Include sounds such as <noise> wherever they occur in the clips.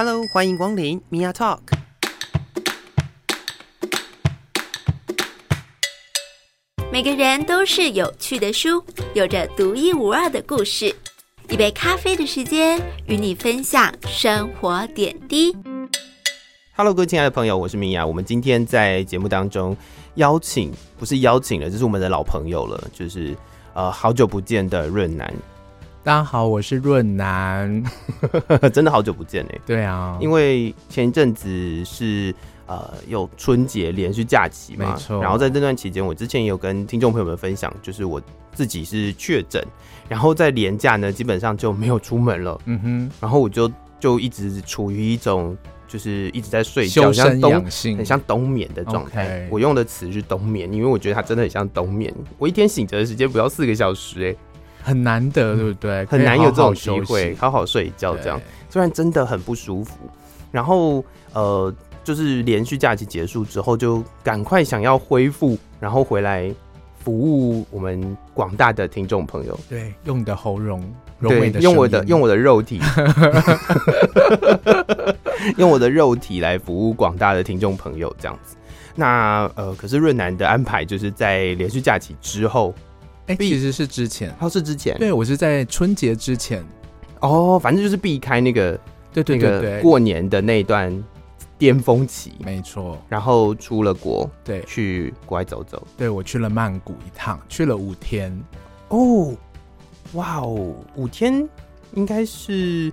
Hello，欢迎光临 Mia Talk。每个人都是有趣的书，有着独一无二的故事。一杯咖啡的时间，与你分享生活点滴。Hello，各位亲爱的朋友，我是 Mia。我们今天在节目当中邀请，不是邀请了，这是我们的老朋友了，就是呃好久不见的润男。大家好，我是润南，<laughs> 真的好久不见哎。对啊，因为前一阵子是呃有春节连续假期嘛，没错。然后在这段期间，我之前也有跟听众朋友们分享，就是我自己是确诊，然后在连假呢，基本上就没有出门了。嗯哼，然后我就就一直处于一种。就是一直在睡觉，像冬，很像冬眠的状态。Okay. 我用的词是冬眠，因为我觉得它真的很像冬眠。我一天醒着的时间不到四个小时，欸，哎，很难得，对不对？很难有这种机会好好睡一觉，这样虽然真的很不舒服。然后呃，就是连续假期结束之后，就赶快想要恢复，然后回来服务我们广大的听众朋友。对，用你的喉咙。对，用我的用我的肉体，<laughs> <laughs> 用我的肉体来服务广大的听众朋友，这样子。那呃，可是润南的安排就是在连续假期之后，哎、欸，其实是之前，他、哦、是之前，对我是在春节之前，哦，反正就是避开那个，对对对对，对，过年的那一段巅峰期，没错。然后出了国，对，去国外走走，对我去了曼谷一趟，去了五天，哦。哇哦，五天应该是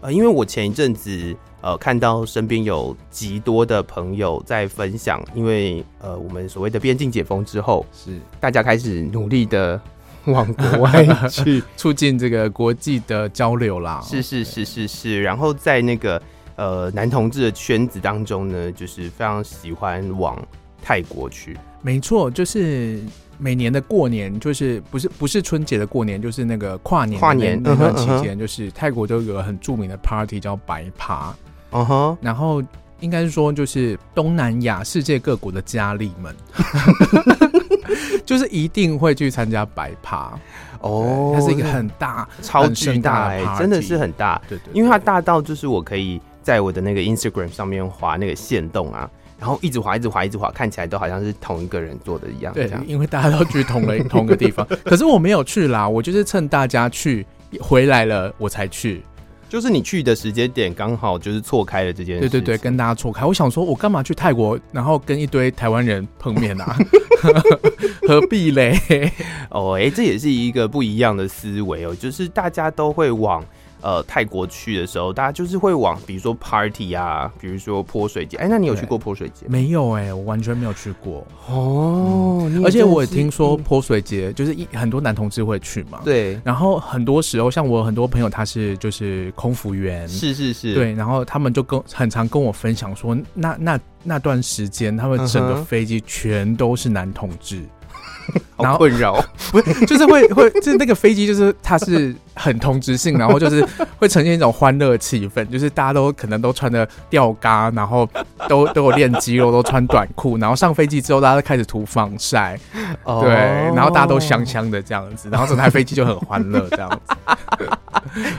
呃，因为我前一阵子呃看到身边有极多的朋友在分享，因为呃我们所谓的边境解封之后，是大家开始努力的往国 <laughs> 外去促进这个国际的交流啦。是是是是是，然后在那个呃男同志的圈子当中呢，就是非常喜欢往泰国去。没错，就是。每年的过年，就是不是不是春节的过年，就是那个跨年跨年那段期间，就是泰国都有个很著名的 party 叫白趴，嗯哼，然后应该是说，就是东南亚世界各国的佳丽们，<laughs> 就是一定会去参加白趴。哦，它是一个很大超巨大哎，真的是很大，对，对对，因为它大到就是我可以在我的那个 Instagram 上面滑那个线动啊。然后一直滑，一直滑，一直滑，看起来都好像是同一个人做的一样。对，因为大家都去同了 <laughs> 同一个地方，可是我没有去啦，我就是趁大家去回来了，我才去。就是你去的时间点刚好就是错开了这件事。对对对，跟大家错开。我想说，我干嘛去泰国，然后跟一堆台湾人碰面啊？<laughs> 何必嘞？哦，哎，这也是一个不一样的思维哦，就是大家都会往。呃，泰国去的时候，大家就是会往，比如说 party 啊，比如说泼水节。哎、欸，那你有去过泼水节？没有哎、欸，我完全没有去过。哦，嗯、而且我也听说泼水节就是一很多男同志会去嘛。对。然后很多时候，像我很多朋友，他是就是空服员。是是是。对，然后他们就跟很常跟我分享说，那那那段时间，他们整个飞机全都是男同志。然后困扰 <laughs> 不是，就是会会就是那个飞机，就是它是很同质性，然后就是会呈现一种欢乐气氛，就是大家都可能都穿的吊嘎，然后都都有练肌肉，都穿短裤，然后上飞机之后，大家都开始涂防晒，对，然后大家都香香的这样子，然后整台飞机就很欢乐这样子。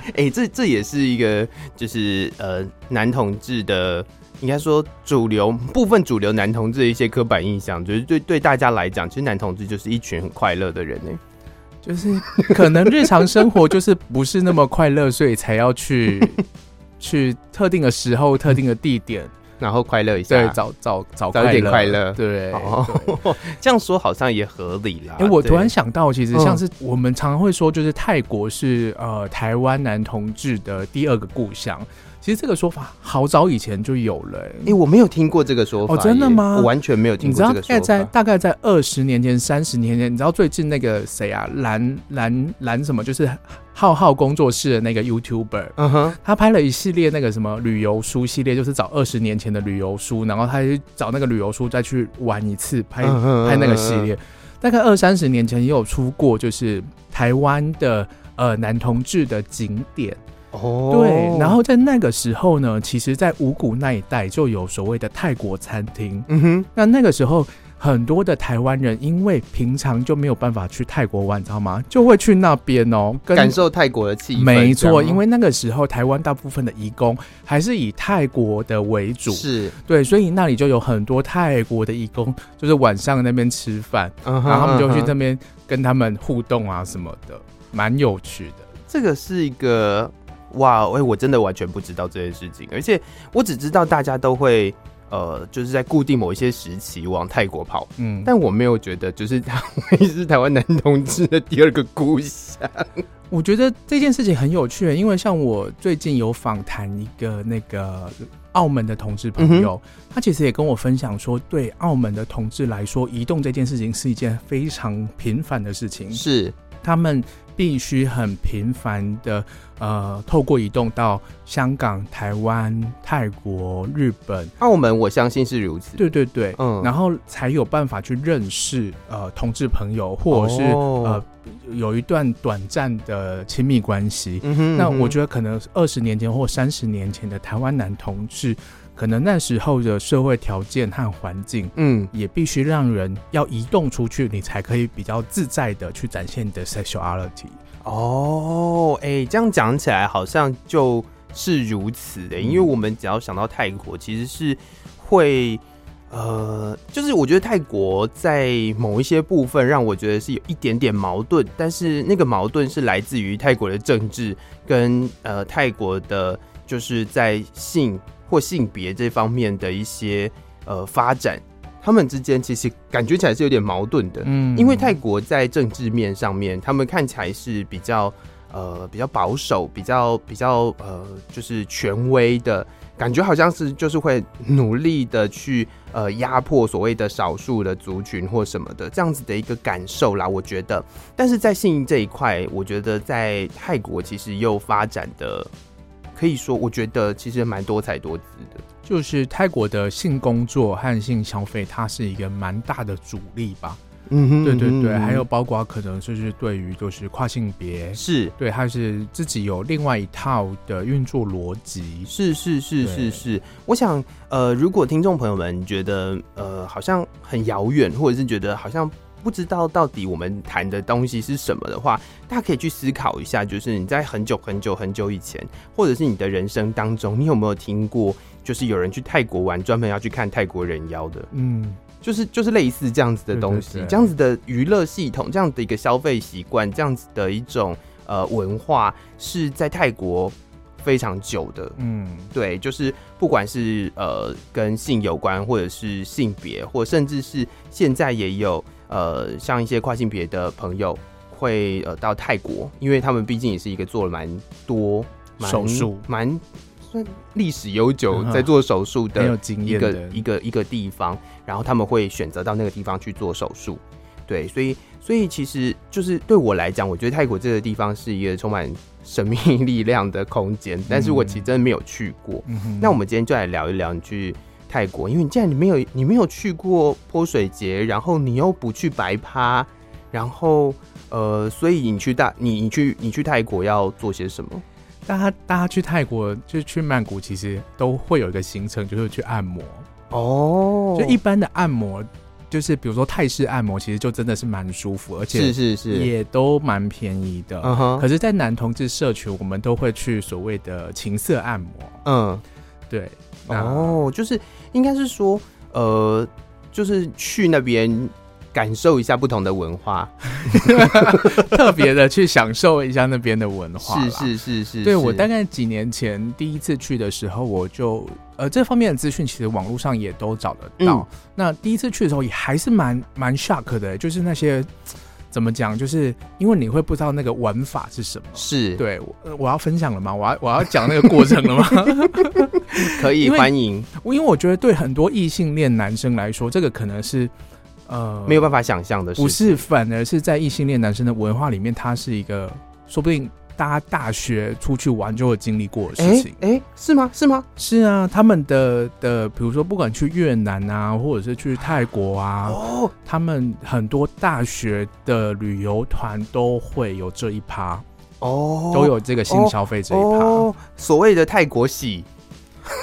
哎、欸，这这也是一个就是呃男同志的。应该说，主流部分主流男同志的一些刻板印象，就是对对大家来讲，其实男同志就是一群很快乐的人呢。就是可能日常生活就是不是那么快乐，所以才要去 <laughs> 去特定的时候、特定的地点，然后快乐一下，对，找找找找一点快乐，对。哦，这样说好像也合理啦。<laughs> 哎、欸，我突然想到，其实像是我们常常会说，就是泰国是呃台湾男同志的第二个故乡。其实这个说法好早以前就有了，欸，哎、欸，我没有听过这个说法。哦，真的吗？我完全没有听过这个说法。你知道，在大概在二十年前、三十年前，你知道最近那个谁啊，蓝蓝蓝什么，就是浩浩工作室的那个 YouTuber，嗯哼，他拍了一系列那个什么旅游书系列，就是找二十年前的旅游书，然后他去找那个旅游书再去玩一次，拍拍那个系列。大概二三十年前也有出过，就是台湾的呃男同志的景点。哦，对，然后在那个时候呢，其实，在五股那一带就有所谓的泰国餐厅。嗯哼，那那个时候很多的台湾人因为平常就没有办法去泰国玩，你知道吗？就会去那边哦，感受泰国的气氛。没错，因为那个时候台湾大部分的移工还是以泰国的为主，是对，所以那里就有很多泰国的移工，就是晚上那边吃饭，嗯、然后他们就去那边跟他们互动啊什么的，蛮有趣的。这个是一个哇，哎，我真的完全不知道这件事情，而且我只知道大家都会。呃，就是在固定某一些时期往泰国跑，嗯，但我没有觉得就是他会是台湾男同志的第二个故乡。我觉得这件事情很有趣，因为像我最近有访谈一个那个澳门的同志朋友，嗯、他其实也跟我分享说，对澳门的同志来说，移动这件事情是一件非常频繁的事情，是他们。必须很频繁的，呃，透过移动到香港、台湾、泰国、日本、澳门，我相信是如此。对对对，嗯，然后才有办法去认识呃同志朋友，或者是、哦、呃有一段短暂的亲密关系。嗯哼嗯哼，那我觉得可能二十年前或三十年前的台湾男同志。可能那时候的社会条件和环境，嗯，也必须让人要移动出去，你才可以比较自在的去展现你的 sexuality。哦，哎、欸，这样讲起来好像就是如此的，因为我们只要想到泰国，其实是会，呃，就是我觉得泰国在某一些部分让我觉得是有一点点矛盾，但是那个矛盾是来自于泰国的政治跟呃泰国的，就是在性。或性别这方面的一些呃发展，他们之间其实感觉起来是有点矛盾的。嗯，因为泰国在政治面上面，他们看起来是比较呃比较保守，比较比较呃就是权威的感觉，好像是就是会努力的去呃压迫所谓的少数的族群或什么的这样子的一个感受啦。我觉得，但是在性这一块，我觉得在泰国其实又发展的。可以说，我觉得其实蛮多彩多姿的。就是泰国的性工作和性消费，它是一个蛮大的主力吧。嗯哼，对对对，嗯、还有包括可能就是对于就是跨性别，是对，还是自己有另外一套的运作逻辑。是是是是是。我想，呃，如果听众朋友们觉得呃好像很遥远，或者是觉得好像。不知道到底我们谈的东西是什么的话，大家可以去思考一下。就是你在很久很久很久以前，或者是你的人生当中，你有没有听过，就是有人去泰国玩，专门要去看泰国人妖的？嗯，就是就是类似这样子的东西，这样子的娱乐系统，这样的一个消费习惯，这样子的一种呃文化，是在泰国非常久的。嗯，对，就是不管是呃跟性有关，或者是性别，或甚至是现在也有。呃，像一些跨性别的朋友会呃到泰国，因为他们毕竟也是一个做了蛮多手术、蛮算历史悠久在做手术的一个一个一个地方，然后他们会选择到那个地方去做手术。对，所以所以其实就是对我来讲，我觉得泰国这个地方是一个充满神秘力量的空间，但是我其实真的没有去过。嗯、那我们今天就来聊一聊你去。泰国，因为你既然你没有你没有去过泼水节，然后你又不去白趴，然后呃，所以你去大你你去你去泰国要做些什么？大家大家去泰国就是去曼谷，其实都会有一个行程，就是去按摩哦。就一般的按摩，就是比如说泰式按摩，其实就真的是蛮舒服，而且是是是也都蛮便宜的。嗯哼。可是，在男同志社群，我们都会去所谓的情色按摩。嗯，对。哦，就是应该是说，呃，就是去那边感受一下不同的文化，<laughs> 特别的去享受一下那边的文化。是是是是，对，我大概几年前第一次去的时候，我就呃这方面的资讯其实网络上也都找得到。嗯、那第一次去的时候也还是蛮蛮 shock 的，就是那些。怎么讲？就是因为你会不知道那个玩法是什么。是对，我我要分享了吗？我要我要讲那个过程了吗？<laughs> 可以欢迎。因为我觉得对很多异性恋男生来说，这个可能是呃没有办法想象的事。不是，反而是在异性恋男生的文化里面，它是一个说不定。大家大学出去玩就会经历过的事情，哎、欸欸，是吗？是吗？是啊，他们的的，比如说，不管去越南啊，或者是去泰国啊，哦，他们很多大学的旅游团都会有这一趴，哦，都有这个性消费这一趴，哦，所谓的泰国洗。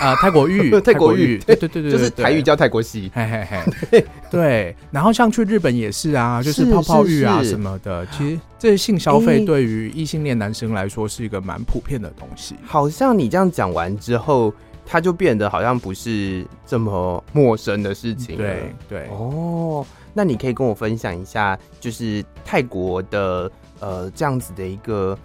啊，<laughs> 泰国浴，泰国浴，对对对对，就是台语叫泰国洗，嘿嘿嘿，对。然后像去日本也是啊，就是泡泡浴啊什么的。其实这些性消费对于异性恋男生来说是一个蛮普遍的东西。好像你这样讲完之后，它就变得好像不是这么陌生的事情。对对。哦，那你可以跟我分享一下，就是泰国的呃这样子的一个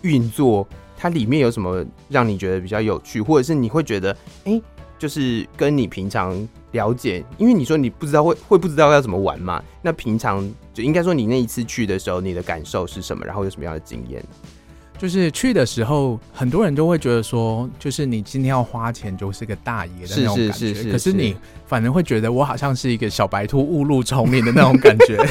运作。它里面有什么让你觉得比较有趣，或者是你会觉得，哎、欸，就是跟你平常了解，因为你说你不知道会会不知道要怎么玩嘛？那平常就应该说你那一次去的时候，你的感受是什么？然后有什么样的经验？就是去的时候，很多人都会觉得说，就是你今天要花钱，就是个大爷的那种感觉。是是是是是，可是你反而会觉得我好像是一个小白兔误入丛林的那种感觉。<laughs>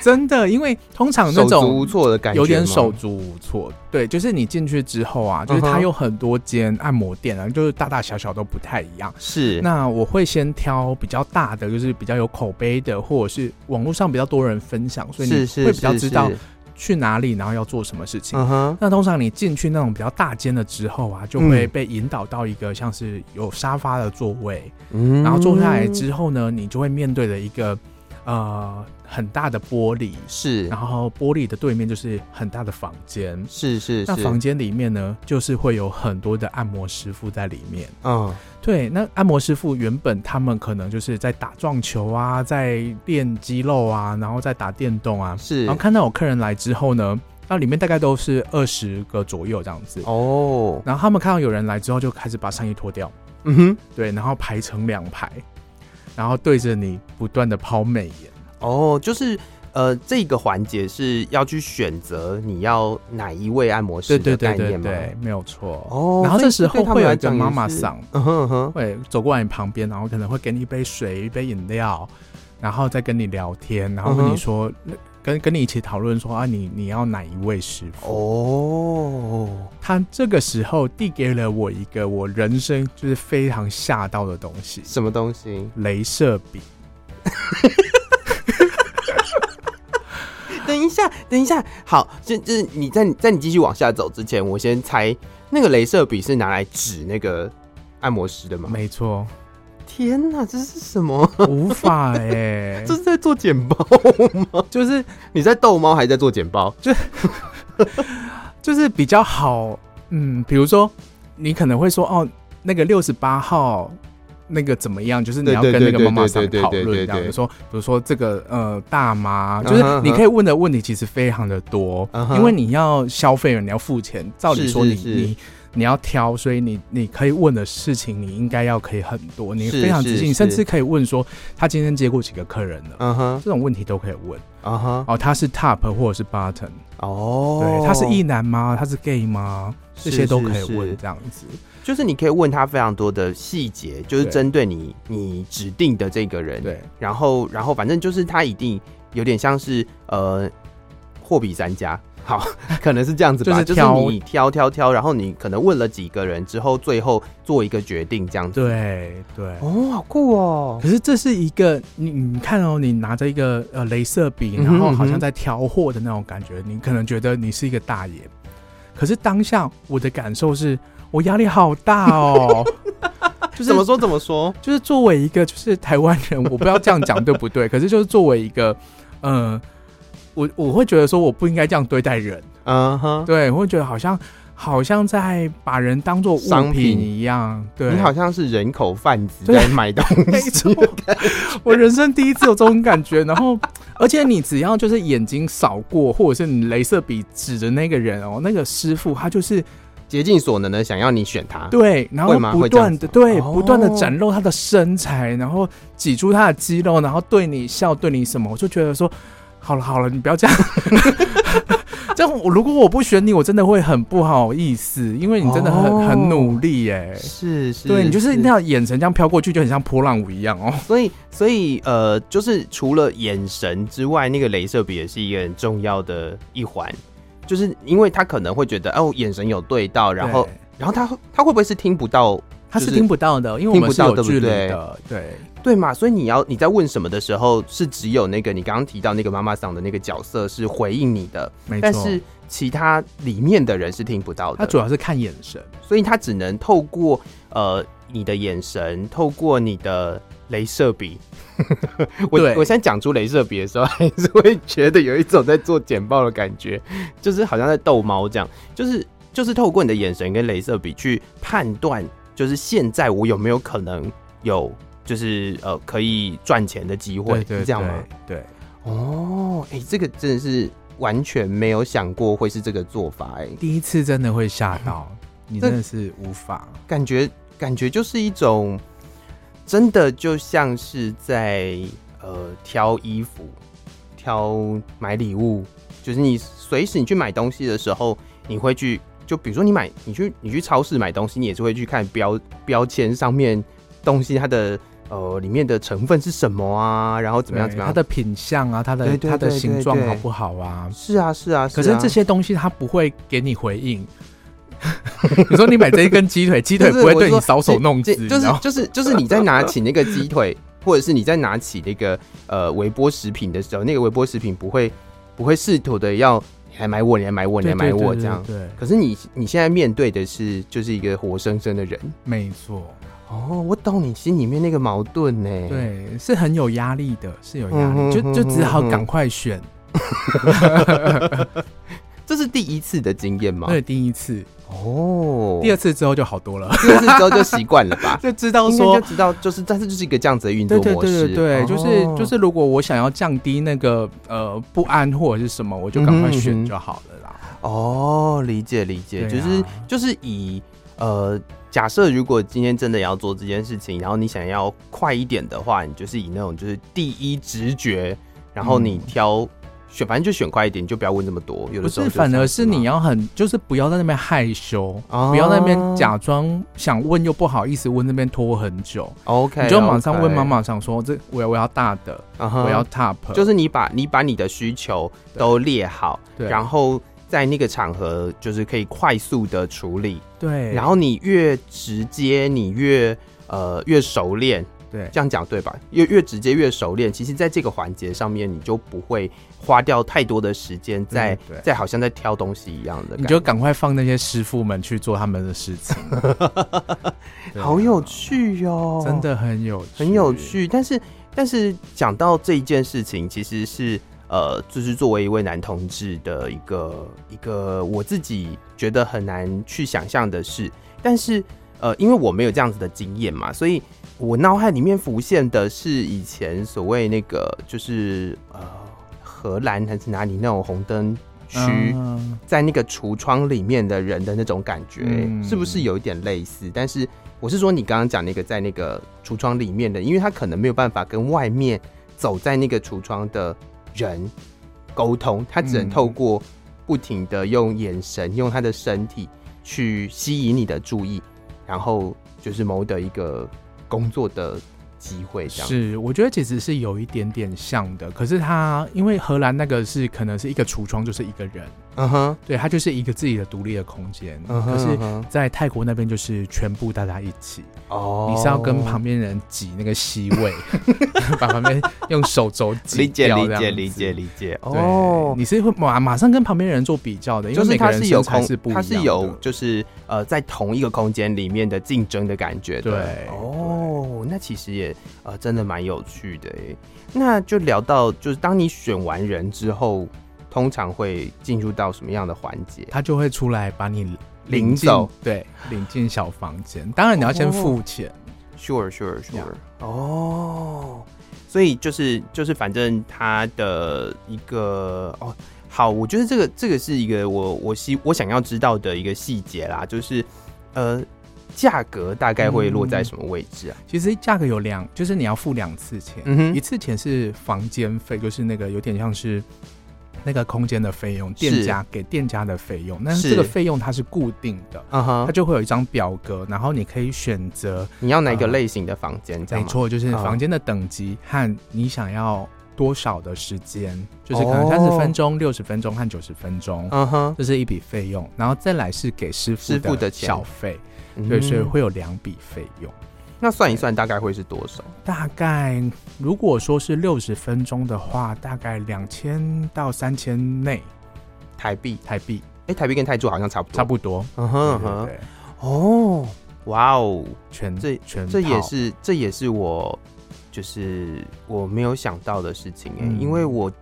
真的，因为通常那种手足无措的感觉，有点手足无措。对，就是你进去之后啊，就是它有很多间按摩店啊，就是大大小小都不太一样。是，那我会先挑比较大的，就是比较有口碑的，或者是网络上比较多人分享，所以你会比较知道去哪里，然后要做什么事情。那通常你进去那种比较大间的之后啊，就会被引导到一个像是有沙发的座位，然后坐下来之后呢，你就会面对的一个呃。很大的玻璃是，然后玻璃的对面就是很大的房间，是是是。那房间里面呢，就是会有很多的按摩师傅在里面。嗯，对。那按摩师傅原本他们可能就是在打撞球啊，在练肌肉啊，然后在打电动啊。是。然后看到有客人来之后呢，那里面大概都是二十个左右这样子。哦。然后他们看到有人来之后，就开始把上衣脱掉。嗯哼。对，然后排成两排，然后对着你不断的抛媚眼。哦，就是呃，这个环节是要去选择你要哪一位按摩师的概念吗？对，对，对，对，没有错。哦，然后这时候会有一个妈妈桑，嗯哼哼，会走过来你旁边，然后可能会给你一杯水、一杯饮料，然后再跟你聊天，然后跟你说，嗯、跟跟你一起讨论说啊，你你要哪一位师傅？哦，他这个时候递给了我一个我人生就是非常吓到的东西，什么东西？镭射笔。<laughs> 等一下，等一下，好，就就是你在在你继续往下走之前，我先猜那个镭射笔是拿来指那个按摩师的吗？没错。天哪，这是什么？无法哎、欸，<laughs> 这是在做简报吗？就是你在逗猫，还是在做简报？就就是比较好，嗯，比如说你可能会说哦，那个六十八号。那个怎么样？就是你要跟那个妈妈桑讨论这样，子说，比如说这个呃大妈，就是你可以问的问题其实非常的多，因为你要消费了，你要付钱，照理说你你你要挑，所以你你可以问的事情你应该要可以很多，你非常自信，甚至可以问说他今天接过几个客人了，嗯哼，这种问题都可以问，啊哈，哦他是 top 或者是 bottom，哦，对，他是异男吗？他是 gay 吗？这些都可以问这样子。就是你可以问他非常多的细节，就是针对你你指定的这个人，对，然后然后反正就是他一定有点像是呃货比三家，好，<laughs> 可能是这样子吧，就是你挑挑挑，然后你可能问了几个人之后，最后做一个决定这样子，对对，哦，好酷哦！可是这是一个你你看哦，你拿着一个呃镭射笔，然后好像在挑货的那种感觉，你可能觉得你是一个大爷，可是当下我的感受是。我压力好大哦，<laughs> 就是怎么说怎么说，就是作为一个就是台湾人，我不知道这样讲对不对，<laughs> 可是就是作为一个，呃，我我会觉得说我不应该这样对待人，嗯哼，对，我会觉得好像好像在把人当做商品一样，对，你好像是人口贩子在买东西，<laughs> 我人生第一次有这种感觉，然后而且你只要就是眼睛扫过，或者是你镭射笔指着那个人哦，那个师傅他就是。竭尽所能的想要你选他，对，然后不断的对，不断的展露他的身材，然后挤出他的肌肉，然后对你笑，对你什么，我就觉得说，好了好了，你不要这样，<laughs> 这样我如果我不选你，我真的会很不好意思，因为你真的很很努力耶，是是，对你就是那样眼神这样飘过去，就很像波浪舞一样哦，所以所以呃，就是除了眼神之外，那个镭射笔也是一个很重要的一环。就是因为他可能会觉得哦，眼神有对到，然后然后他他会不会是听不到？他是听不到的，因为我们是有距离的，对对嘛。所以你要你在问什么的时候，是只有那个你刚刚提到那个妈妈桑的那个角色是回应你的，没错。但是其他里面的人是听不到的。他主要是看眼神，所以他只能透过呃你的眼神，透过你的镭射笔。<laughs> 我我现在讲出镭射笔的时候，还是会觉得有一种在做简报的感觉，就是好像在逗猫这样。就是就是透过你的眼神跟镭射笔去判断，就是现在我有没有可能有。就是呃，可以赚钱的机会，是这样吗？对，哦，哎、欸，这个真的是完全没有想过会是这个做法、欸，哎，第一次真的会吓到、嗯、<laughs> 你，真的是无法感觉，感觉就是一种真的就像是在呃挑衣服、挑买礼物，就是你随时你去买东西的时候，你会去，就比如说你买，你去你去超市买东西，你也是会去看标标签上面东西它的。呃，里面的成分是什么啊？然后怎么样？怎么样？它的品相啊，它的它的形状好不好啊？是啊，是啊。可是这些东西它不会给你回应。<laughs> 你说你买这一根鸡腿，鸡腿不会对你搔首弄姿，就是就是就是你在拿起那个鸡腿，或者是你在拿起那个呃微波食品的时候，那个微波食品不会不会试图的要你来买我，你来买我，你来买我这样。对。可是你你现在面对的是就是一个活生生的人，没错。哦，我懂你心里面那个矛盾呢。对，是很有压力的，是有压力，嗯、就就只好赶快选。<laughs> 这是第一次的经验吗？对，第一次。哦，第二次之后就好多了。第二次之后就习惯了吧？<laughs> 就知道说，就知道就是，但是就是一个这样子的运作模式。对对对对，对、哦、就是就是，如果我想要降低那个呃不安或者是什么，我就赶快选就好了啦。哦，理解理解，啊、就是就是以呃。假设如果今天真的要做这件事情，然后你想要快一点的话，你就是以那种就是第一直觉，然后你挑选，反正就选快一点，你就不要问这么多。有的时候不是，反而是你要很，就是不要在那边害羞，不要在那边假装想问又不好意思问，那边拖很久。OK，你就马上问妈妈，想说这我要我要大的，我要 top，就是你把你把你的需求都列好，对，然后。在那个场合，就是可以快速的处理，对。然后你越直接，你越呃越熟练，对，这样讲对吧？越越直接越熟练，其实在这个环节上面，你就不会花掉太多的时间在在好像在挑东西一样的，你就赶快放那些师傅们去做他们的事情，<laughs> 好有趣哟，真的很有很有趣。但是但是讲到这一件事情，其实是。呃，就是作为一位男同志的一个一个，我自己觉得很难去想象的事。但是，呃，因为我没有这样子的经验嘛，所以我脑海里面浮现的是以前所谓那个，就是呃，荷兰还是哪里那种红灯区，在那个橱窗里面的人的那种感觉，嗯，是不是有一点类似？但是我是说，你刚刚讲那个在那个橱窗里面的，因为他可能没有办法跟外面走在那个橱窗的。人沟通，他只能透过不停的用眼神、嗯、用他的身体去吸引你的注意，然后就是谋得一个工作的机会。这样是，我觉得其实是有一点点像的。可是他因为荷兰那个是可能是一个橱窗，就是一个人。嗯哼，对，它就是一个自己的独立的空间。Uh -huh, 可是，在泰国那边就是全部大家一起。哦、uh 你是要跟旁边人挤那个席位，uh 把旁边用手肘挤。理解，理解，理解，理解。哦、oh.，你是会马马上跟旁边人做比较的，因为每个人身材是不它是有就是呃在同一个空间里面的竞争的感觉。对，哦、oh,，那其实也呃真的蛮有趣的。那就聊到就是当你选完人之后。通常会进入到什么样的环节？他就会出来把你领走，对，领进小房间。当然你要先付钱。Oh, sure, sure, sure. 哦、oh,，所以就是就是，反正他的一个哦，好，我觉得这个这个是一个我我希我想要知道的一个细节啦，就是呃，价格大概会落在什么位置啊？嗯、其实价格有两，就是你要付两次钱，嗯，一次钱是房间费，就是那个有点像是。那个空间的费用，店家给店家的费用，但是这个费用它是固定的，嗯哼，它就会有一张表格，然后你可以选择你要哪个类型的房间，没错，就是房间的等级和你想要多少的时间、嗯，就是可能三十分钟、六十分钟和九十分钟，嗯哼，这是一笔费用，然后再来是给师傅的小费，对，所以会有两笔费用。那算一算，大概会是多少？大概如果说是六十分钟的话，大概两千到三千内台币，台币。哎，台币跟泰铢好像差不多，差不多。嗯哼哼，哦，哇哦，全这全这也是这也是我就是我没有想到的事情哎，因为我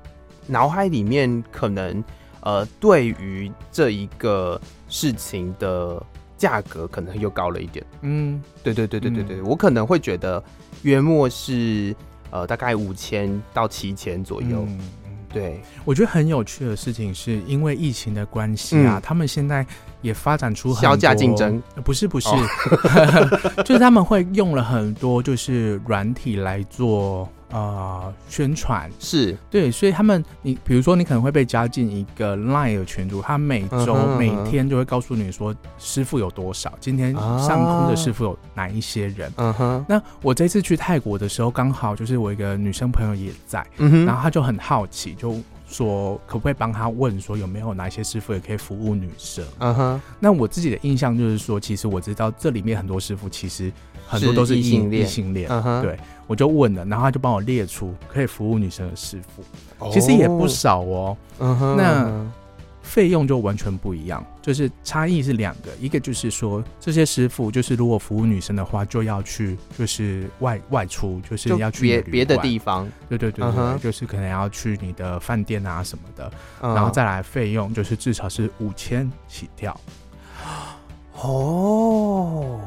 脑海里面可能呃，对于这一个事情的价格可能又高了一点。嗯，对对对对对对，我可能会觉得约莫是呃大概五千到七千左右。对，我觉得很有趣的事情是因为疫情的关系啊，嗯、他们现在也发展出很多竞争，不是不是，哦、<laughs> 就是他们会用了很多就是软体来做呃宣传，是。对，所以他们你比如说你可能会被加进一个 Line 的群组，他每周、嗯、每天就会告诉你说师傅有多少，今天上空的师傅有哪一些人。嗯哼，那我这次去泰国的时候，刚好就是我一个女生朋友也在，嗯哼，然后她就很好奇就。说可不可以帮他问说有没有哪一些师傅也可以服务女生？嗯哼。那我自己的印象就是说，其实我知道这里面很多师傅其实很多都是异性恋。异性恋。嗯哼。对，我就问了，然后他就帮我列出可以服务女生的师傅，其实也不少哦。嗯哼。那。费用就完全不一样，就是差异是两个，一个就是说这些师傅就是如果服务女生的话，就要去就是外外出，就是要去别别的地方，对对对对，uh huh. 就是可能要去你的饭店啊什么的，uh huh. 然后再来费用就是至少是五千起跳，哦。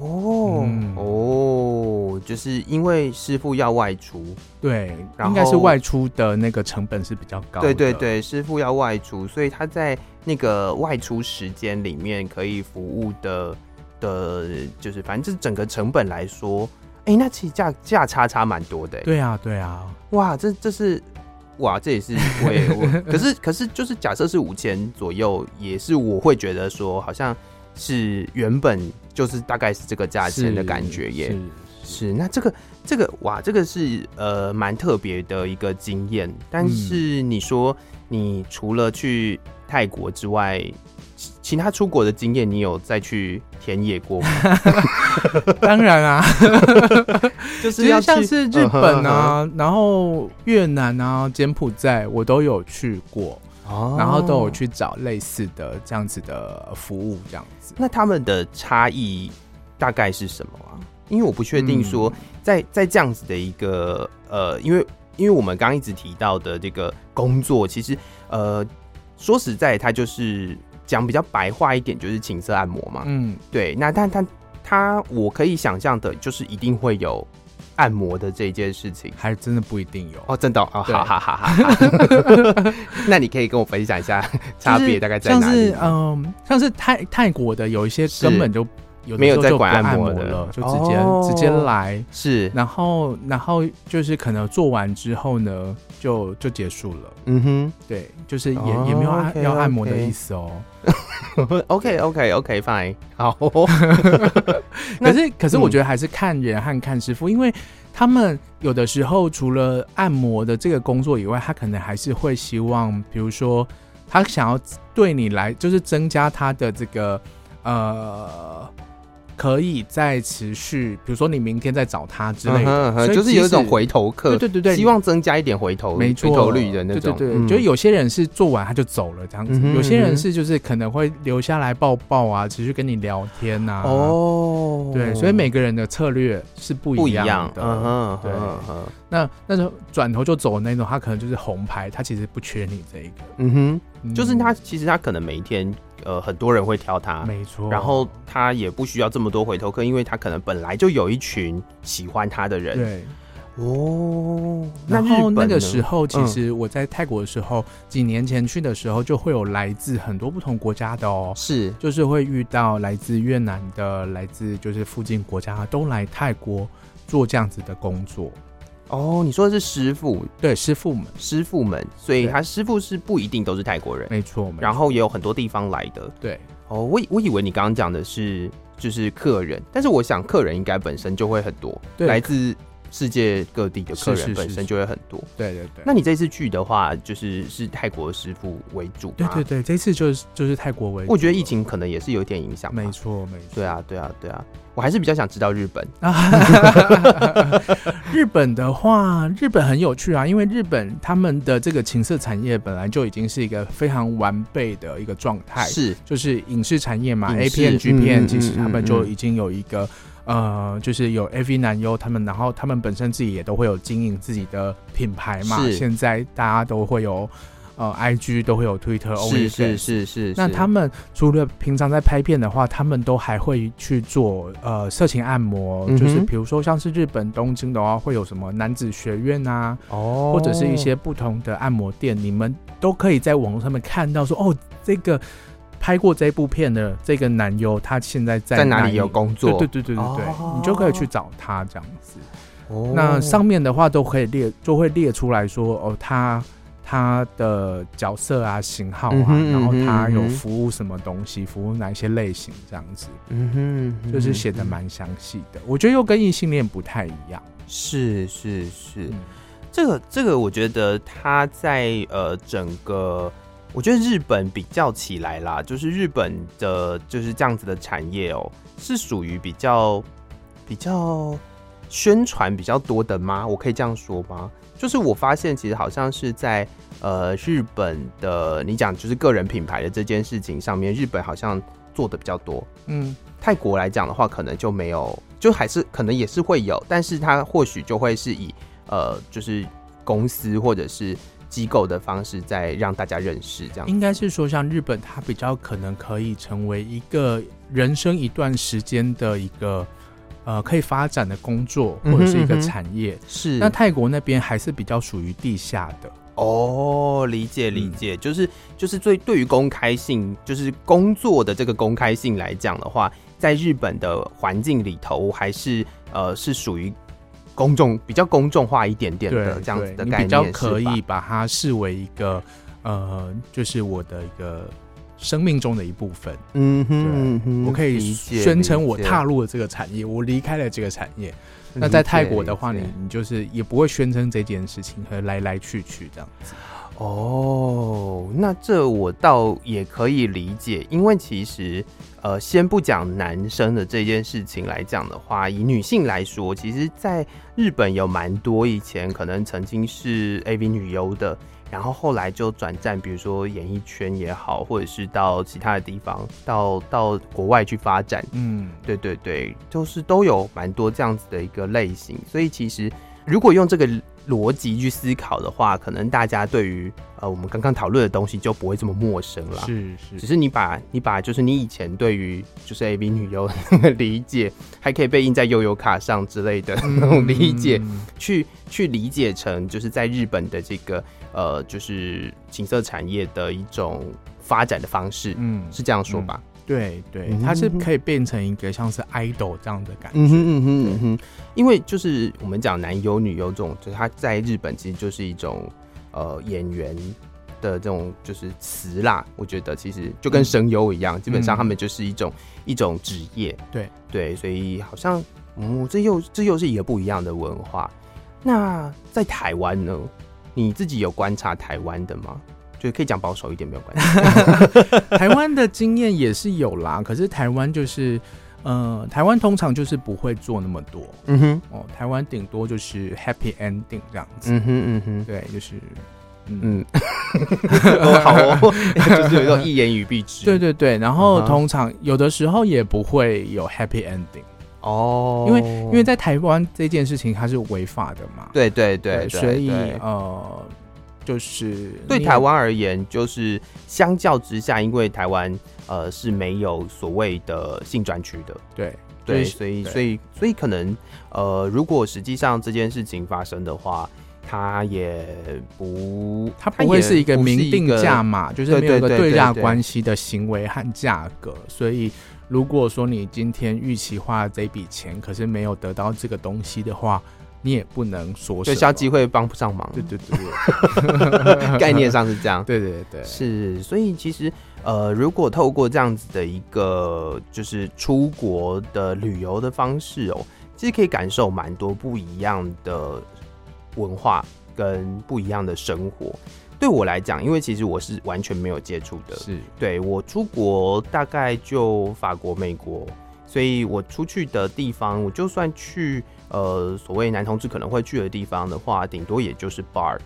哦、嗯、哦，就是因为师傅要外出，对，然后应该是外出的那个成本是比较高的。对对对，师傅要外出，所以他在那个外出时间里面可以服务的的，就是反正这整个成本来说，哎、欸，那其实价价差差蛮多的。对啊，对啊，哇，这这是哇，这也是我也我，可是可是就是假设是五千左右，也是我会觉得说好像。是原本就是大概是这个价钱的感觉耶，是，那这个这个哇，这个是呃蛮特别的一个经验。但是你说你除了去泰国之外，其，其他出国的经验，你有再去田野过吗？<laughs> 当然啊，<laughs> 就是要像是日本啊，然后越南啊、柬埔寨，我都有去过。哦，然后都有去找类似的这样子的服务，这样子。那他们的差异大概是什么啊？因为我不确定说在，在在这样子的一个呃，因为因为我们刚刚一直提到的这个工作，其实呃，说实在，它就是讲比较白话一点，就是情色按摩嘛。嗯，对。那但他他我可以想象的，就是一定会有。按摩的这件事情，还真的不一定有。哦，真的哦，好好好好，<laughs> 那你可以跟我分享一下差别大概在哪里？像是嗯，像是泰泰国的有一些根本就有没有在管按摩的，就直接直接来是，然后然后就是可能做完之后呢，就就结束了。嗯哼，对，就是也也没有按要按摩的意思哦。<laughs> OK OK OK Fine，好。<laughs> 可是可是我觉得还是看人和看师傅，因为他们有的时候除了按摩的这个工作以外，他可能还是会希望，比如说他想要对你来，就是增加他的这个呃。可以再持续，比如说你明天再找他之类的，就是有一种回头客，对对对对，希望增加一点回头，没错，回头率的那种。对对对，就有些人是做完他就走了这样子，有些人是就是可能会留下来抱抱啊，持续跟你聊天呐。哦，对，所以每个人的策略是不一样的。嗯对。那那种转头就走的那种，他可能就是红牌，他其实不缺你这一个。嗯哼，就是他其实他可能每一天。呃，很多人会挑他，没错。然后他也不需要这么多回头客，因为他可能本来就有一群喜欢他的人。对，哦。然后那个时候，其实我在泰国的时候，嗯、几年前去的时候，就会有来自很多不同国家的哦，是，就是会遇到来自越南的，来自就是附近国家都来泰国做这样子的工作。哦，你说的是师傅，对，师傅们，师傅们，所以他师傅是不一定都是泰国人，没错，然后也有很多地方来的，对。哦，我我以为你刚刚讲的是就是客人，但是我想客人应该本身就会很多，对。来自世界各地的客人本身就会很多。对对对。那你这次去的话，就是是泰国的师傅为主吗？对对对，这次就是就是泰国为主。我觉得疫情可能也是有一点影响。没错没错。对啊对啊对啊，我还是比较想知道日本。<laughs> 日本的话，日本很有趣啊，因为日本他们的这个情色产业本来就已经是一个非常完备的一个状态，是就是影视产业嘛，A 片 G 片，其实他们就已经有一个。呃，就是有 AV 男优他们，然后他们本身自己也都会有经营自己的品牌嘛。是现在大家都会有呃 IG 都会有 Twitter，是是是是。那他们除了平常在拍片的话，他们都还会去做呃色情按摩，嗯、就是比如说像是日本东京的话，会有什么男子学院啊，哦，或者是一些不同的按摩店，你们都可以在网络上面看到说哦这个。拍过这部片的这个男优，他现在在哪里有工作？对对对对对对，哦、你就可以去找他这样子。哦，那上面的话都可以列，就会列出来说，哦，他他的角色啊、型号啊，嗯哼嗯哼，然后他有服务什么东西，服务哪一些类型这样子。嗯哼，嗯哼，就是写的蛮详细的。我觉得又跟异性恋不太一样。是是是，嗯、这个这个，我觉得他在呃整个。我觉得日本比较起来啦，就是日本的就是这样子的产业哦、喔，是属于比较比较宣传比较多的吗？我可以这样说吗？就是我发现其实好像是在呃日本的你讲就是个人品牌的这件事情上面，日本好像做的比较多。嗯，泰国来讲的话，可能就没有，就还是可能也是会有，但是它或许就会是以呃就是公司或者是。机构的方式在让大家认识，这样应该是说，像日本，它比较可能可以成为一个人生一段时间的一个呃可以发展的工作或者是一个产业。嗯嗯是，那泰国那边还是比较属于地下的。哦，理解理解，嗯、就是就是最对于公开性，就是工作的这个公开性来讲的话，在日本的环境里头，还是呃是属于。公众比较公众化一点点的这样子的概念，比较可以把它视为一个呃，就是我的一个生命中的一部分。嗯哼，我可以宣称我踏入了这个产业，我离开了这个产业。那在泰国的话，你你就是也不会宣称这件事情和来来去去这样子。哦，那这我倒也可以理解，因为其实，呃，先不讲男生的这件事情来讲的话，以女性来说，其实在日本有蛮多以前可能曾经是 AV 女优的，然后后来就转战，比如说演艺圈也好，或者是到其他的地方，到到国外去发展。嗯，对对对，就是都有蛮多这样子的一个类型，所以其实如果用这个。逻辑去思考的话，可能大家对于呃我们刚刚讨论的东西就不会这么陌生了。是是，只是你把你把就是你以前对于就是 A B 女优的那个理解，还可以被印在悠游卡上之类的那种理解，嗯、去去理解成就是在日本的这个呃就是情色产业的一种发展的方式。嗯，是这样说吧？嗯对对，它是可以变成一个像是 idol 这样的感觉。嗯哼嗯哼嗯哼，因为就是我们讲男优女优这种，就是他在日本其实就是一种呃演员的这种就是词啦。我觉得其实就跟声优一样，嗯、基本上他们就是一种、嗯、一种职业。对对，所以好像嗯，这又这又是一个不一样的文化。那在台湾呢？你自己有观察台湾的吗？就可以讲保守一点没有关系。<laughs> 台湾的经验也是有啦，可是台湾就是，呃，台湾通常就是不会做那么多。嗯哼，哦，台湾顶多就是 happy ending 这样子。嗯哼嗯哼，对，就是，嗯，<laughs> 好哦，<laughs> 就是有一种一言以蔽之。对对对，然后通常有的时候也不会有 happy ending 哦，因为因为在台湾这件事情它是违法的嘛。对对对，所以呃。就是对台湾而言，就是相较之下，因为台湾呃是没有所谓的性专区的，对对，所以所以所以可能呃，如果实际上这件事情发生的话，它也不它不会是一个明定价嘛，就是没有一个对价关系的行为和价格，所以如果说你今天预期花这笔钱，可是没有得到这个东西的话。你也不能说什么，对，消基会帮不上忙。对对对，<laughs> <laughs> 概念上是这样。对对对，是。所以其实，呃，如果透过这样子的一个就是出国的旅游的方式哦，其实可以感受蛮多不一样的文化跟不一样的生活。对我来讲，因为其实我是完全没有接触的，是对我出国大概就法国、美国，所以我出去的地方，我就算去呃所谓男同志可能会去的地方的话，顶多也就是 bar。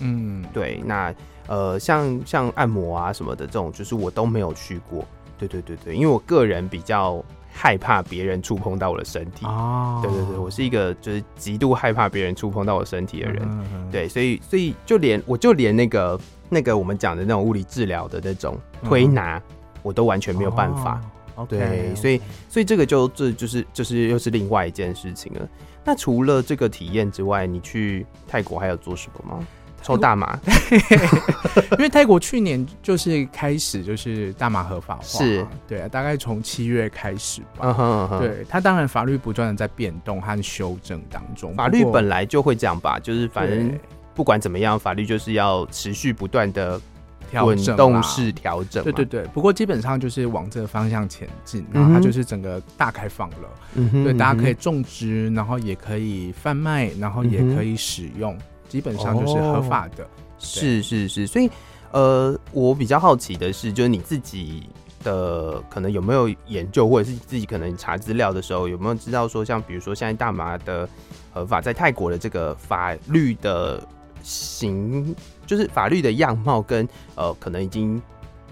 嗯，对，那呃像像按摩啊什么的这种，就是我都没有去过。对对对对，因为我个人比较。害怕别人触碰到我的身体哦，对对对，我是一个就是极度害怕别人触碰到我身体的人，嗯嗯对，所以所以就连我就连那个那个我们讲的那种物理治疗的那种推拿，嗯、我都完全没有办法。哦、对，okay, 所以所以这个就这就是就是又是另外一件事情了。那除了这个体验之外，你去泰国还有做什么吗？抽大麻，<laughs> 因为泰国去年就是开始就是大麻合法化，是对啊，大概从七月开始吧。Uh huh, uh huh. 对，它当然法律不断的在变动和修正当中，法律本来就会这样吧，就是反正不管怎么样，法律就是要持续不断的滚动式调整。对对对，不过基本上就是往这个方向前进，然后它就是整个大开放了，嗯、哼对，大家可以种植，然后也可以贩卖，然后也可以使用。基本上就是合法的，哦、是是是，所以呃，我比较好奇的是，就是你自己的可能有没有研究，或者是自己可能查资料的时候，有没有知道说，像比如说现在大麻的合法，在泰国的这个法律的形，就是法律的样貌跟呃，可能已经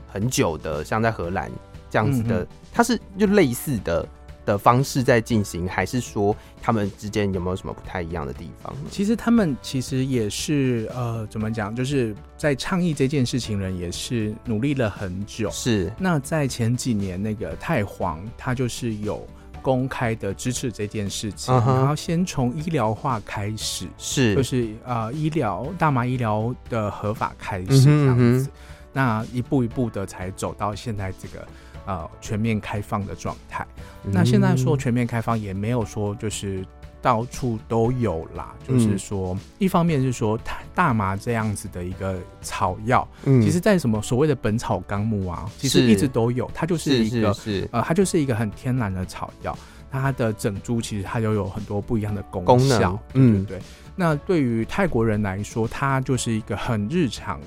很久的，像在荷兰这样子的，嗯、它是就类似的。的方式在进行，还是说他们之间有没有什么不太一样的地方？其实他们其实也是呃，怎么讲，就是在倡议这件事情，人也是努力了很久。是。那在前几年，那个太皇他就是有公开的支持这件事情，uh huh、然后先从医疗化开始，是，就是呃医疗大麻医疗的合法开始这样子，嗯哼嗯哼，那一步一步的才走到现在这个。呃，全面开放的状态。嗯、那现在说全面开放，也没有说就是到处都有啦。嗯、就是说，一方面是说大麻这样子的一个草药，嗯、其实，在什么所谓的《本草纲目》啊，其实一直都有。它就是一个呃，它就是一个很天然的草药。它的整株其实它就有很多不一样的功效。嗯，对，对。那对于泰国人来说，它就是一个很日常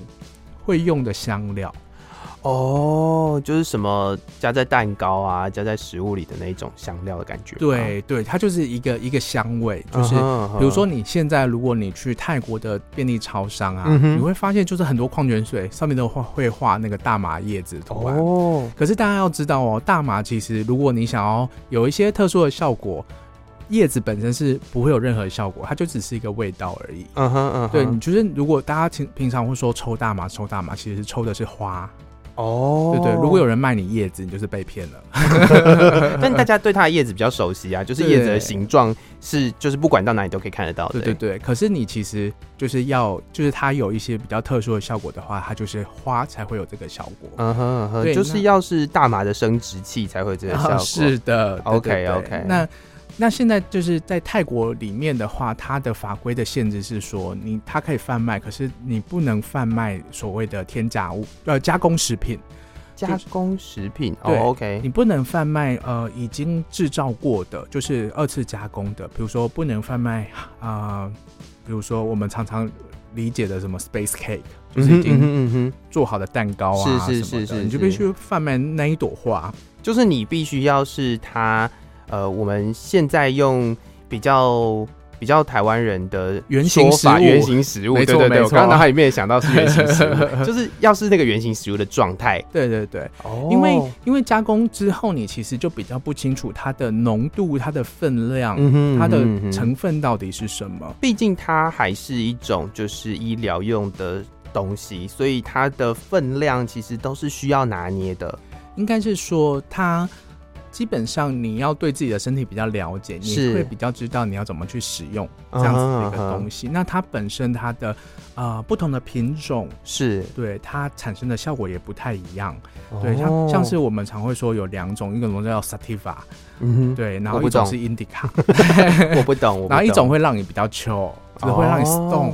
会用的香料。哦，就是什么加在蛋糕啊，加在食物里的那种香料的感觉。对对，它就是一个一个香味。就是比如说你现在如果你去泰国的便利超商啊，嗯、你会发现就是很多矿泉水上面都会会画那个大麻叶子图案。哦，可是大家要知道哦，大麻其实如果你想要有一些特殊的效果，叶子本身是不会有任何效果，它就只是一个味道而已。嗯哼嗯哼，对，你就是如果大家平平常会说抽大麻抽大麻，其实抽的是花。哦，对对，如果有人卖你叶子，你就是被骗了。<laughs> 但大家对它的叶子比较熟悉啊，就是叶子的形状是，就是不管到哪里都可以看得到的。对对对，可是你其实就是要，就是它有一些比较特殊的效果的话，它就是花才会有这个效果。嗯哼嗯哼，对，就是要是大麻的生殖器才会有这个效果。<laughs> 是的，OK OK，那。那现在就是在泰国里面的话，它的法规的限制是说，你它可以贩卖，可是你不能贩卖所谓的添加物，呃，加工食品。加工食品，对、哦、OK，你不能贩卖呃已经制造过的，就是二次加工的，比如说不能贩卖啊、呃，比如说我们常常理解的什么 space cake，就是已经做好的蛋糕啊，是是是是，你就必须贩卖那一朵花，就是你必须要是它。呃，我们现在用比较比较台湾人的原型食物，原型食物，对对对，我刚刚脑海里面也想到是原型食物，<laughs> 就是要是那个原型食物的状态，对对对，哦，因为因为加工之后，你其实就比较不清楚它的浓度、它的分量、嗯哼，它的成分到底是什么。毕竟它还是一种就是医疗用的东西，所以它的分量其实都是需要拿捏的。应该是说它。基本上你要对自己的身体比较了解，你会比较知道你要怎么去使用这样子的一个东西。那它本身它的呃不同的品种是。对它产生的效果也不太一样。对，像像是我们常会说有两种，一种叫 Sativa，嗯哼，对，然后一种是 Indica，<laughs> 我不懂，然后一种会让你比较 chill，就是会让你 stone，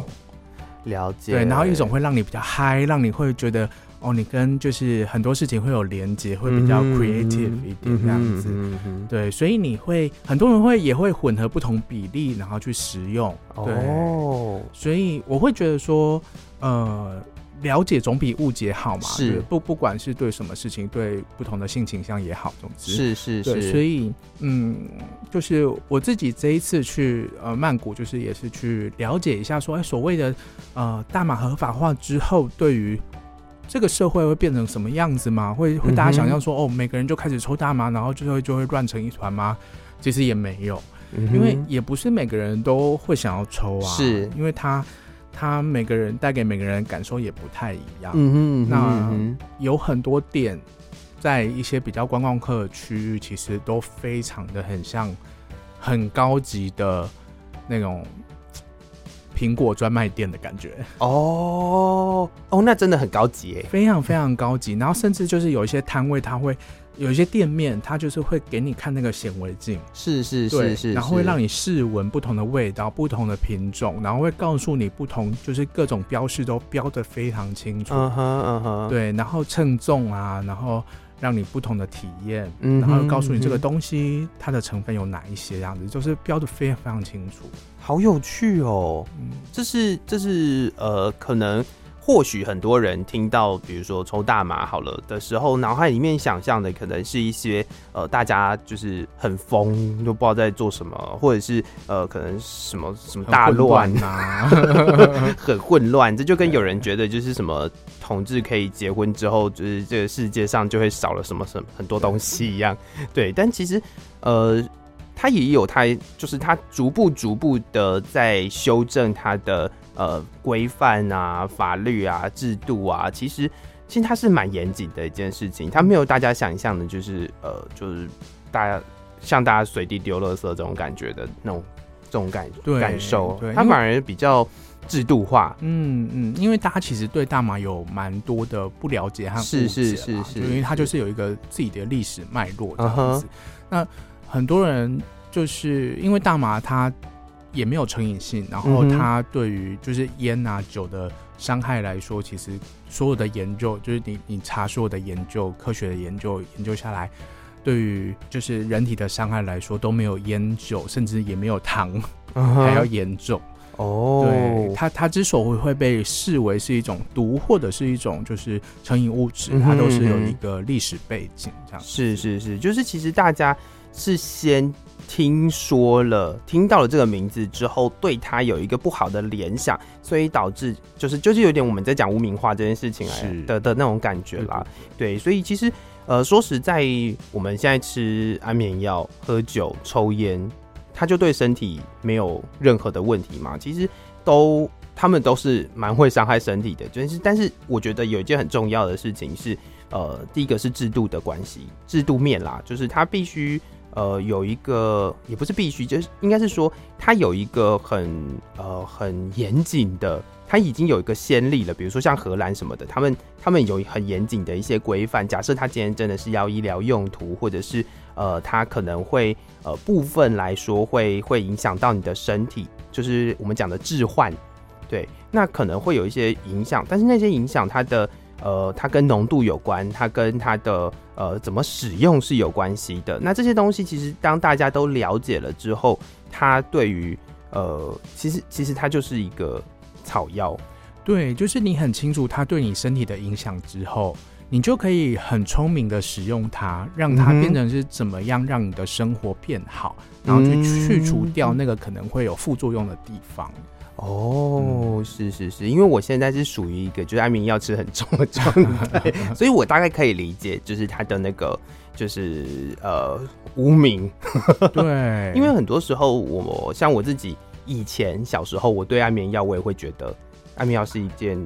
了解。对，然后一种会让你比较嗨，让你会觉得。哦，你跟就是很多事情会有连接，会比较 creative 一点这样子。嗯嗯、对，所以你会很多人会也会混合不同比例，然后去使用。对，哦、所以我会觉得说，呃。了解总比误解好嘛？是不？不管是对什么事情，对不同的性倾向也好，总之是是是。所以嗯，就是我自己这一次去呃曼谷，就是也是去了解一下说，说哎，所谓的呃大马合法化之后，对于这个社会会变成什么样子吗？会会大家想象说、嗯、哦，每个人就开始抽大麻，然后最后就会乱成一团吗？其实也没有，嗯、因为也不是每个人都会想要抽啊，是因为他。他每个人带给每个人感受也不太一样。嗯哼，那有很多店，在一些比较观光客的区域，其实都非常的很像很高级的那种苹果专卖店的感觉。哦哦，那真的很高级耶，非常非常高级。然后甚至就是有一些摊位，它会。有一些店面，它就是会给你看那个显微镜，是是是是，然后会让你试闻不同的味道、不同的品种，然后会告诉你不同，就是各种标示都标的非常清楚。嗯哼嗯哼，对，然后称重啊，然后让你不同的体验，然后告诉你这个东西它的成分有哪一些，这样子就是标的非常非常清楚。好有趣哦，嗯，这是这是呃可能。或许很多人听到，比如说抽大麻好了的时候，脑海里面想象的可能是一些呃，大家就是很疯，都不知道在做什么，或者是呃，可能什么什么大乱啊，<laughs> 很混乱。这就跟有人觉得就是什么同志可以结婚之后，就是这个世界上就会少了什么什么很多东西一样。对，但其实呃，他也有他，就是他逐步逐步的在修正他的。呃，规范啊，法律啊，制度啊，其实其实它是蛮严谨的一件事情，它没有大家想象的，就是呃，就是大家像大家随地丢垃圾这种感觉的那种这种感感受，它反而比较制度化。嗯嗯，因为大家其实对大麻有蛮多的不了解和误解，是是是是，因为它就是有一个自己的历史脉络这样子。Uh huh. 那很多人就是因为大麻它。也没有成瘾性，然后它对于就是烟啊酒的伤害来说，其实所有的研究，就是你你查所有的研究，科学的研究研究下来，对于就是人体的伤害来说，都没有烟酒，甚至也没有糖、uh. 还要严重。哦，对，它它之所以会被视为是一种毒或者是一种就是成瘾物质，它都是有一个历史背景这样。是是是，就是其实大家是先。听说了，听到了这个名字之后，对他有一个不好的联想，所以导致就是就是有点我们在讲污名化这件事情来的的，那种感觉啦。对，对，所以其实呃说实在，我们现在吃安眠药、喝酒、抽烟，它就对身体没有任何的问题嘛？其实都他们都是蛮会伤害身体的，就是但是我觉得有一件很重要的事情是，呃，第一个是制度的关系，制度面啦，就是他必须。呃，有一个也不是必须，就是应该是说，它有一个很呃很严谨的，它已经有一个先例了。比如说像荷兰什么的，他们他们有很严谨的一些规范。假设他今天真的是要医疗用途，或者是呃，他可能会呃部分来说会会影响到你的身体，就是我们讲的置换，对，那可能会有一些影响，但是那些影响它的。呃，它跟浓度有关，它跟它的呃怎么使用是有关系的。那这些东西其实当大家都了解了之后，它对于呃，其实其实它就是一个草药。对，就是你很清楚它对你身体的影响之后，你就可以很聪明的使用它，让它变成是怎么样让你的生活变好，然后去去除掉那个可能会有副作用的地方。哦，是是是，因为我现在是属于一个就是安眠药吃很重的状态，所以我大概可以理解，就是他的那个就是呃无名。对，<laughs> 因为很多时候我像我自己以前小时候，我对安眠药我也会觉得安眠药是一件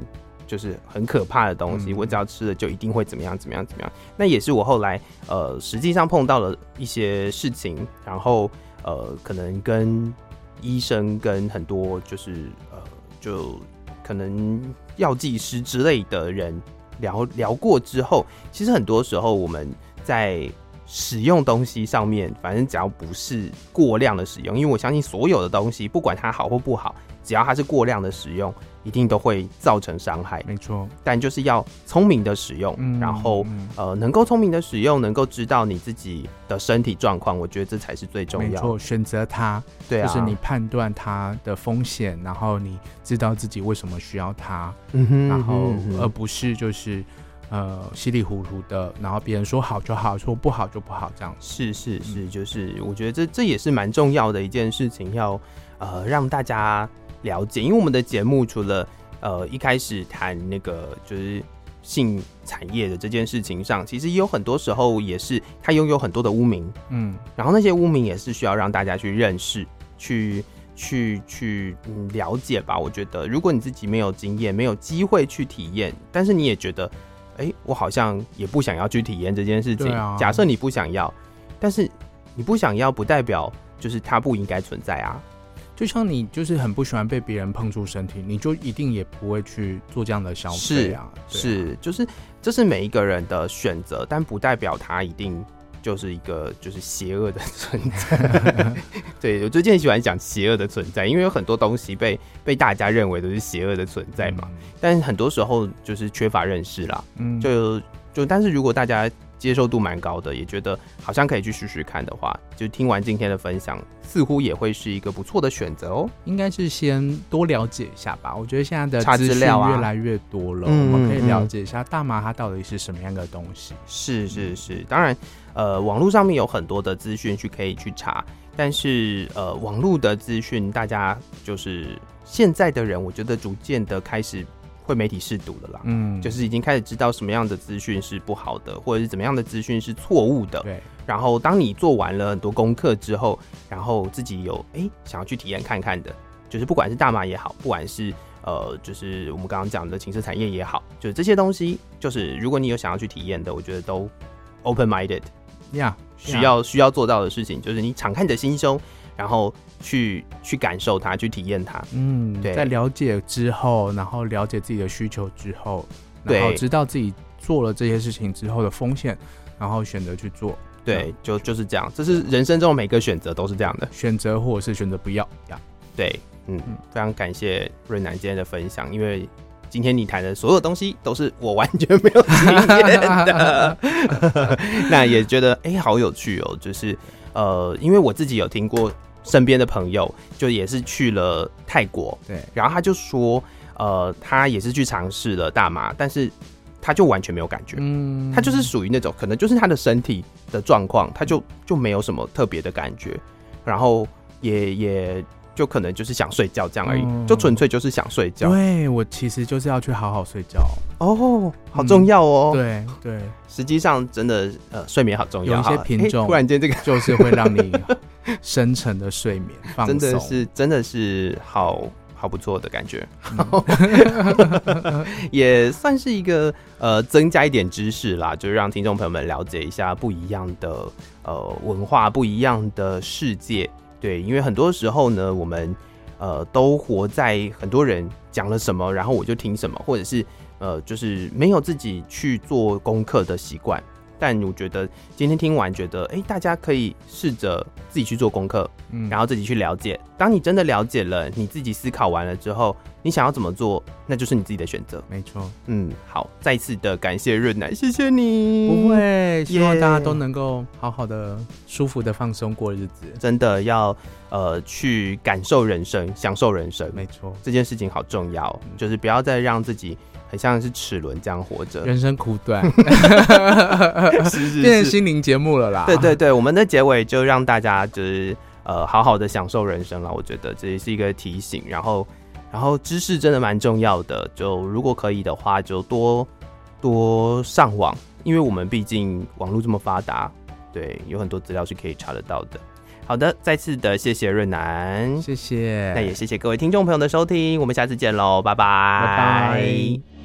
就是很可怕的东西，嗯、我只要吃了就一定会怎么样怎么样怎么样。那也是我后来呃实际上碰到了一些事情，然后呃可能跟。医生跟很多就是呃，就可能药剂师之类的人聊聊过之后，其实很多时候我们在使用东西上面，反正只要不是过量的使用，因为我相信所有的东西，不管它好或不好，只要它是过量的使用，一定都会造成伤害。没错，但就是要聪明的使用，嗯、然后、嗯、呃，能够聪明的使用，能够知道你自己的身体状况，我觉得这才是最重要的。没错，选择它，对、啊，就是你判断它的风险，然后你知道自己为什么需要它，嗯哼，然后而不是就是。呃，稀里糊涂的，然后别人说好就好，说不好就不好，这样是是是，就是我觉得这这也是蛮重要的一件事情，要呃让大家了解，因为我们的节目除了呃一开始谈那个就是性产业的这件事情上，其实也有很多时候也是它拥有很多的污名，嗯，然后那些污名也是需要让大家去认识、去去去嗯了解吧。我觉得如果你自己没有经验、没有机会去体验，但是你也觉得。哎、欸，我好像也不想要去体验这件事情。啊、假设你不想要，但是你不想要不代表就是它不应该存在啊。就像你就是很不喜欢被别人碰触身体，你就一定也不会去做这样的消费啊。是，是，就是这是每一个人的选择，但不代表他一定。就是一个就是邪恶的存在，<laughs> 对，我最近很喜欢讲邪恶的存在，因为有很多东西被被大家认为都是邪恶的存在嘛，嗯、但很多时候就是缺乏认识啦，嗯，就就但是如果大家。接受度蛮高的，也觉得好像可以去试试看的话，就听完今天的分享，似乎也会是一个不错的选择哦。应该是先多了解一下吧。我觉得现在的资讯越来越多了，啊、我们可以了解一下大麻它到底是什么样的东西。是是是，当然，呃，网络上面有很多的资讯去可以去查，但是呃，网络的资讯大家就是现在的人，我觉得逐渐的开始。会媒体试读了啦，嗯，就是已经开始知道什么样的资讯是不好的，或者是怎么样的资讯是错误的。对。然后当你做完了很多功课之后，然后自己有哎、欸、想要去体验看看的，就是不管是大麻也好，不管是呃就是我们刚刚讲的情色产业也好，就是这些东西，就是如果你有想要去体验的，我觉得都 open minded，呀，yeah, 需要需要做到的事情就是你敞开你的心胸。然后去去感受它，去体验它。嗯，对。在了解之后，然后了解自己的需求之后，然后知道自己做了这些事情之后的风险，然后选择去做。对，就就是这样。这是人生中每个选择都是这样的，选择或者是选择不要。对，嗯，非常感谢瑞南今天的分享，因为今天你谈的所有东西都是我完全没有经验的，<laughs> <laughs> 那也觉得哎、欸，好有趣哦。就是呃，因为我自己有听过。身边的朋友就也是去了泰国，对，然后他就说，呃，他也是去尝试了大麻，但是他就完全没有感觉，嗯，他就是属于那种可能就是他的身体的状况，他就就没有什么特别的感觉，然后也也就可能就是想睡觉这样而已，嗯、就纯粹就是想睡觉。对，我其实就是要去好好睡觉。哦，好重要哦，嗯、对对，实际上真的呃睡眠好重要，有一些品种、欸、突然间这个 <laughs> 就是会让你。深沉的睡眠，放松，真的是真的是好好不错的感觉，<laughs> 也算是一个呃增加一点知识啦，就是让听众朋友们了解一下不一样的呃文化，不一样的世界。对，因为很多时候呢，我们呃都活在很多人讲了什么，然后我就听什么，或者是呃就是没有自己去做功课的习惯。但我觉得今天听完，觉得哎、大家可以试着自己去做功课，嗯，然后自己去了解。当你真的了解了，你自己思考完了之后，你想要怎么做，那就是你自己的选择。没错，嗯，好，再次的感谢润男，谢谢你。不会，希望大家都能够好好的、舒服的放松过日子。真的要呃去感受人生，享受人生。没错，这件事情好重要，嗯、就是不要再让自己。很像是齿轮这样活着，人生苦短，<laughs> 是是是变成心灵节目了啦。对对对，我们的结尾就让大家就是呃好好的享受人生了。我觉得这也是一个提醒。然后，然后知识真的蛮重要的，就如果可以的话，就多多上网，因为我们毕竟网络这么发达，对，有很多资料是可以查得到的。好的，再次的谢谢润南，谢谢，那也谢谢各位听众朋友的收听，我们下次见喽，拜拜，拜拜。